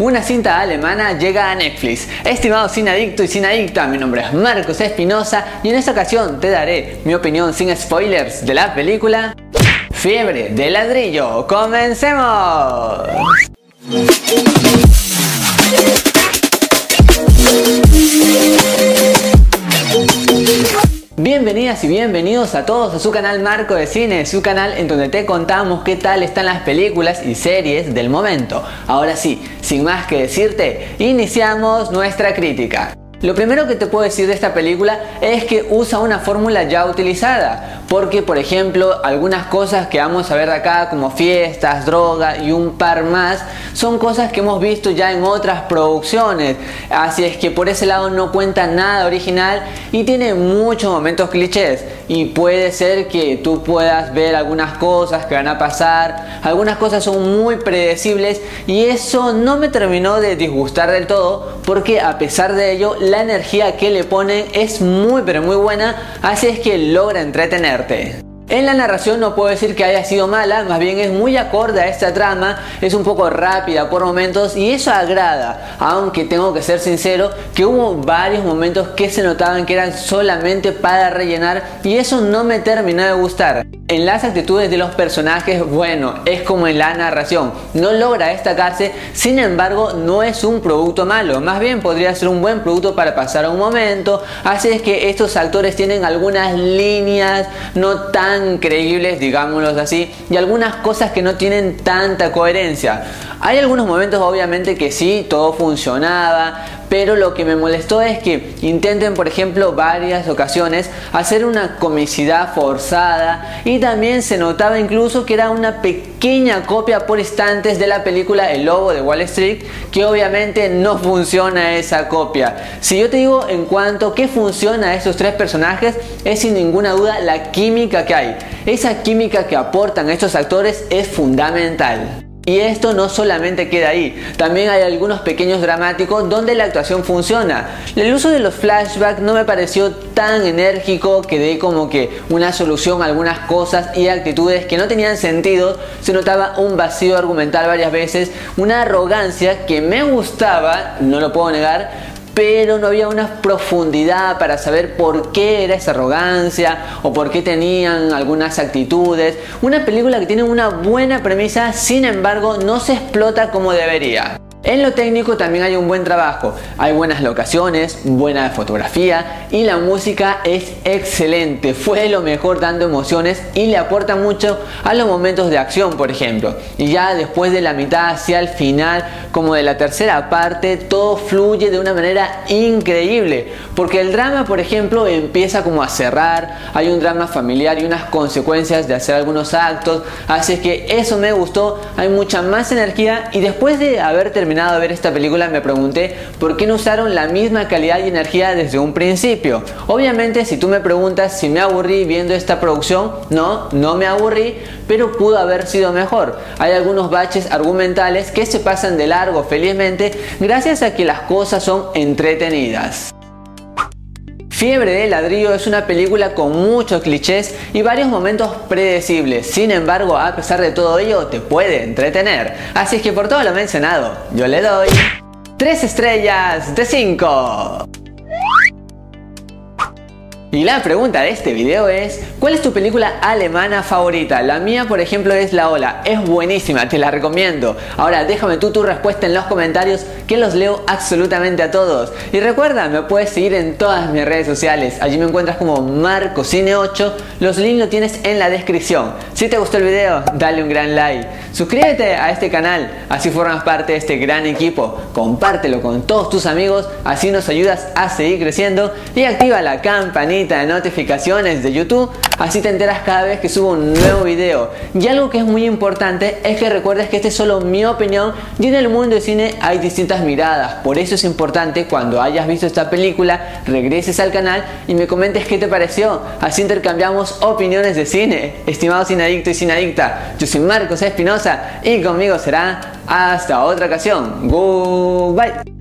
Una cinta alemana llega a Netflix. Estimado sin adicto y sin adicta, mi nombre es Marcos Espinosa y en esta ocasión te daré mi opinión sin spoilers de la película Fiebre de ladrillo. ¡Comencemos! Y bienvenidos a todos a su canal Marco de Cine, su canal en donde te contamos qué tal están las películas y series del momento. Ahora sí, sin más que decirte, iniciamos nuestra crítica. Lo primero que te puedo decir de esta película es que usa una fórmula ya utilizada, porque por ejemplo algunas cosas que vamos a ver acá como fiestas, droga y un par más son cosas que hemos visto ya en otras producciones, así es que por ese lado no cuenta nada original y tiene muchos momentos clichés. Y puede ser que tú puedas ver algunas cosas que van a pasar, algunas cosas son muy predecibles y eso no me terminó de disgustar del todo porque a pesar de ello la energía que le ponen es muy pero muy buena, así es que logra arte. En la narración no puedo decir que haya sido mala, más bien es muy acorde a esta trama, es un poco rápida por momentos y eso agrada, aunque tengo que ser sincero que hubo varios momentos que se notaban que eran solamente para rellenar y eso no me terminó de gustar. En las actitudes de los personajes, bueno, es como en la narración, no logra destacarse, sin embargo no es un producto malo, más bien podría ser un buen producto para pasar un momento, así es que estos actores tienen algunas líneas no tan creíbles, digámoslo así, y algunas cosas que no tienen tanta coherencia. Hay algunos momentos obviamente que sí, todo funcionaba, pero lo que me molestó es que intenten, por ejemplo, varias ocasiones hacer una comicidad forzada y también se notaba incluso que era una pequeña copia por instantes de la película El Lobo de Wall Street, que obviamente no funciona esa copia. Si yo te digo en cuanto que funciona a esos tres personajes, es sin ninguna duda la química que hay. Esa química que aportan estos actores es fundamental. Y esto no solamente queda ahí, también hay algunos pequeños dramáticos donde la actuación funciona. El uso de los flashbacks no me pareció tan enérgico que de como que una solución a algunas cosas y actitudes que no tenían sentido. Se notaba un vacío argumental varias veces, una arrogancia que me gustaba, no lo puedo negar, pero no había una profundidad para saber por qué era esa arrogancia o por qué tenían algunas actitudes. Una película que tiene una buena premisa, sin embargo, no se explota como debería. En lo técnico también hay un buen trabajo, hay buenas locaciones, buena fotografía y la música es excelente, fue lo mejor dando emociones y le aporta mucho a los momentos de acción por ejemplo. Y ya después de la mitad hacia el final, como de la tercera parte, todo fluye de una manera increíble, porque el drama por ejemplo empieza como a cerrar, hay un drama familiar y unas consecuencias de hacer algunos actos, así que eso me gustó, hay mucha más energía y después de haber terminado terminado de ver esta película me pregunté por qué no usaron la misma calidad y energía desde un principio. Obviamente si tú me preguntas si me aburrí viendo esta producción, no, no me aburrí, pero pudo haber sido mejor. Hay algunos baches argumentales que se pasan de largo felizmente gracias a que las cosas son entretenidas. Fiebre de ladrillo es una película con muchos clichés y varios momentos predecibles, sin embargo a pesar de todo ello te puede entretener. Así es que por todo lo mencionado, yo le doy 3 estrellas de 5. Y la pregunta de este video es, ¿cuál es tu película alemana favorita? La mía, por ejemplo, es La Ola. Es buenísima, te la recomiendo. Ahora déjame tú tu respuesta en los comentarios que los leo absolutamente a todos. Y recuerda, me puedes seguir en todas mis redes sociales. Allí me encuentras como MarcoCine8. Los links los tienes en la descripción. Si te gustó el video, dale un gran like. Suscríbete a este canal, así formas parte de este gran equipo. Compártelo con todos tus amigos, así nos ayudas a seguir creciendo. Y activa la campanita de notificaciones de YouTube, así te enteras cada vez que subo un nuevo video. Y algo que es muy importante es que recuerdes que esta es solo mi opinión y en el mundo del cine hay distintas miradas. Por eso es importante cuando hayas visto esta película, regreses al canal y me comentes qué te pareció. Así intercambiamos opiniones de cine. Estimado adicto y adicta yo soy Marcos Espinosa y conmigo será hasta otra ocasión. Goodbye.